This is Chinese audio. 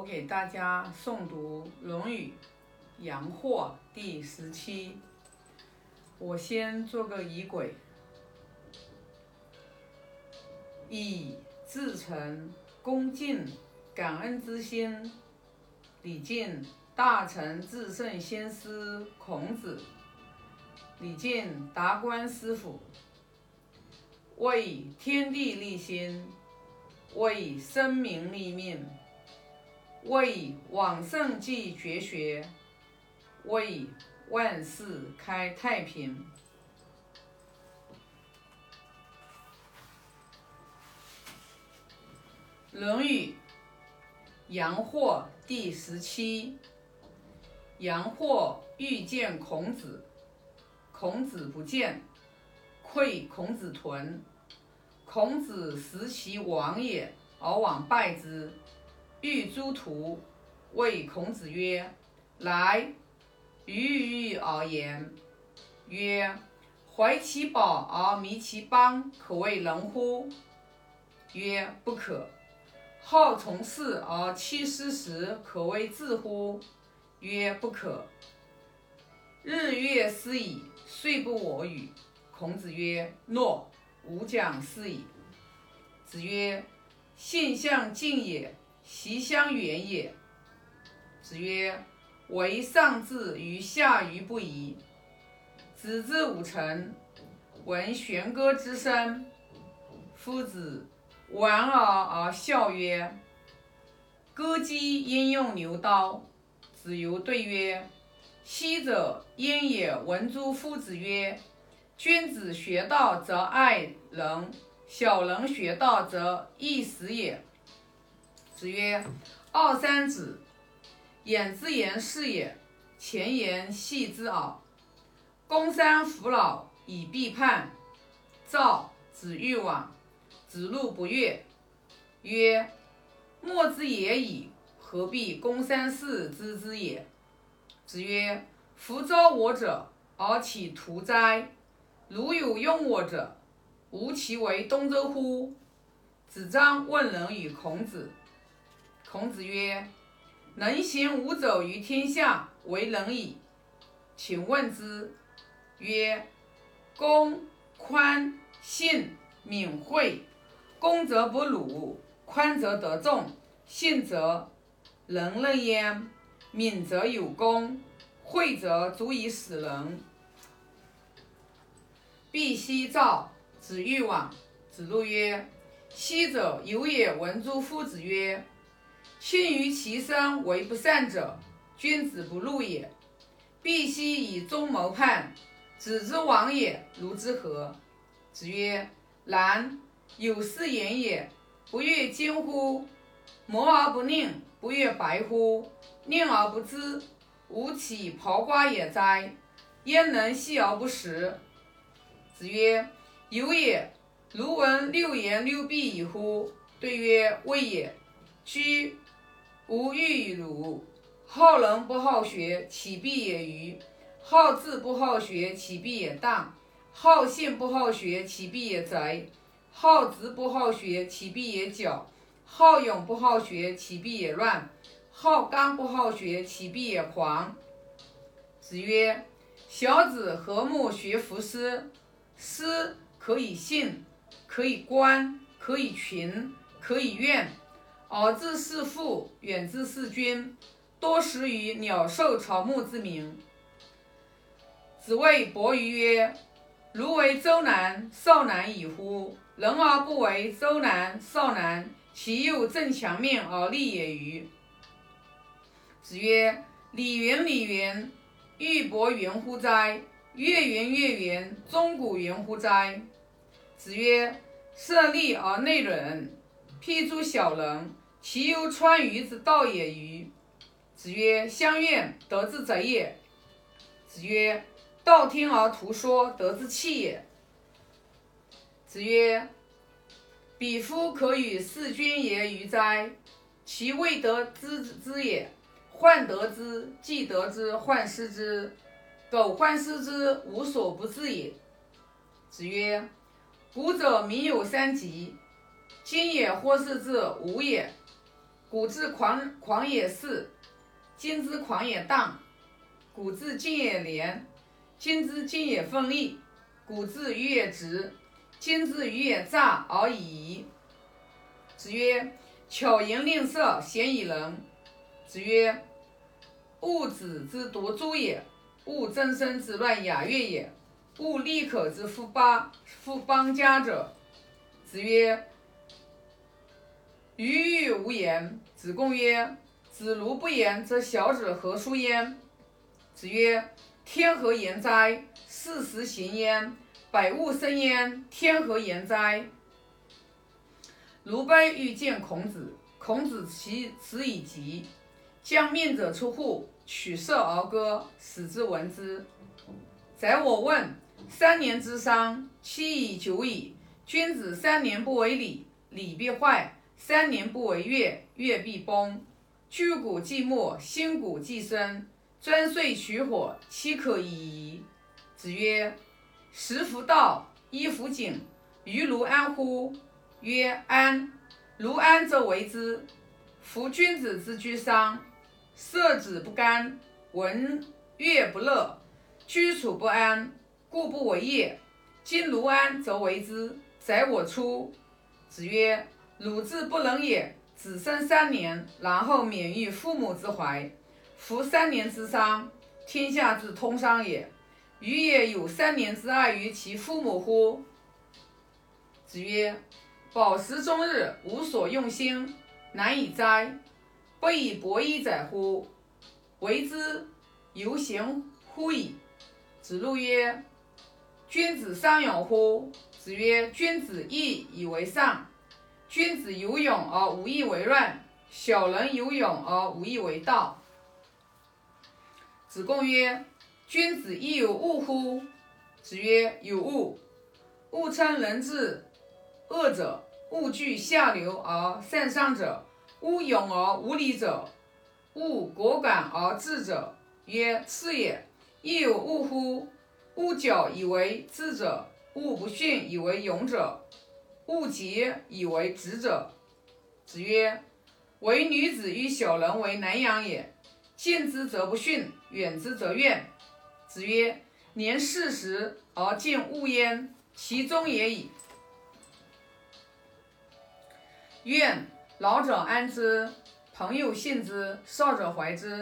我给大家诵读《论语·阳货》第十七。我先做个仪轨，以至诚、恭敬、感恩之心，礼敬大成至圣先师孔子，礼敬达观师傅，为天地立心，为生民立命。为往圣继绝学，为万世开太平。《论语·阳货》第十七。阳货欲见孔子，孔子不见，窥孔子屯。孔子识其往也，而往拜之。欲诸徒，谓孔子曰：“来，予予而言。”曰：“怀其宝而迷其邦，可谓仁乎？”曰：“不可。”好从事而弃师时，可谓智乎？曰：“不可。”日月思矣，岁不我与。孔子曰：“诺，吾将思矣。”子曰：“性相近也。”其相远也。子曰：“为上智于下愚不移。”子之五成，闻弦歌之声。夫子莞尔而笑曰：“歌姬焉用牛刀？”子游对曰：“昔者焉也？”闻诸夫子曰：“君子学道则爱人，小人学道则易死也。”子曰：“二三子，眼之言是也，前言戏之耳。公山弗老以必叛。赵子欲往，子路不悦，曰：‘莫之也已，何必公山氏之之也？’子曰：‘夫招我者，而岂徒哉？如有用我者，吾其为东周乎？’子张问仁与孔子。”孔子曰：“能行五斗于天下，为仁矣。”请问之。曰：“公、宽、信、敏、惠。公则不辱，宽则得众，信则人任焉，敏则有功，惠则足以使人。”必奚赵子欲往。子路曰：“昔者有也。”闻诸夫子曰。亲于其身为不善者，君子不入也。必奚以忠谋叛，子之亡也，如之何？子曰：然。有斯言也，不悦今乎？谋而不佞，不悦白乎？令而不知，吾岂刨瓜也哉？焉能系而不食？子曰：有也。如闻六言六必矣乎？对曰：未也。居。吾欲与汝好人不好学，其必也愚；好智不好学，其必也荡；好信不好学，其必也贼；好直不好学，其必也狡；好勇不好学，其必也乱；好刚不好学，其必也狂。子曰：小子何慕学夫诗？诗可以信，可以观，可以群，可以怨。而自是父，远之是君，多识于鸟兽草木之名。子谓伯鱼曰：“如为周南、少南矣乎？人而不为周南、少南，其又正强面而立也与？”子曰：“礼云礼云，玉帛云乎哉？月云月云，钟鼓云乎哉？”子曰：“色厉而内荏，譬诸小人。”其犹川渝之道也与？子曰：相怨，得之贼也。子曰：道听而图说，得之器也。子曰：彼夫可与事君也与哉？其未得之之也。患得之，既得之，患失之。苟患失之，无所不至也。子曰：古者民有三急，今也或是之无也。古之狂狂也肆，今之狂也荡；古之今也廉，今之今也奋力；古之愚也直，今之愚也诈而已。子曰：巧言令色，鲜矣仁。子曰：勿子之夺诸也，勿曾参之乱雅乐也，勿立可之夫邦夫邦家者。子曰。余欲无言。子贡曰：“子如不言，则小子何出焉？”子曰：“天何言哉？四时行焉，百物生焉。天何言哉？”卢卑欲见孔子，孔子其辞以疾。将命者出户，取舍而歌，使之闻之。宰我问：三年之丧，期已久矣。君子三年不为礼，礼必坏。三年不为月，月必崩。居谷既没，新谷既生。钻遂取火，岂可已矣？子曰：食弗道，衣弗锦，于如安乎？曰安。如安则为之。夫君子之居丧，色子不甘，闻乐不乐，居处不安，故不为业。今如安则为之。宰我出。子曰。汝之不能也。子生三年，然后免于父母之怀。夫三年之丧，天下之通丧也。予也有三年之爱于其父母乎？子曰：饱食终日，无所用心，难以哉！不以博衣载乎？为之犹贤乎矣。子路曰：君子尚勇乎？子曰：君子义以为上。君子有勇而无义为乱，小人有勇而无义为道。子贡曰：“君子亦有恶乎？”子曰：“有恶。恶称人之恶者，恶惧下流而善上者，恶勇而无礼者，恶果敢而智者。曰：次也。亦有恶乎？恶矫以为智者，恶不逊以为勇者。”勿急以为直者。子曰：“唯女子与小人为难养也。近之则不逊，远之则怨。”子曰：“年四十而见物焉，其中也已。”愿，老者安之，朋友信之，少者怀之。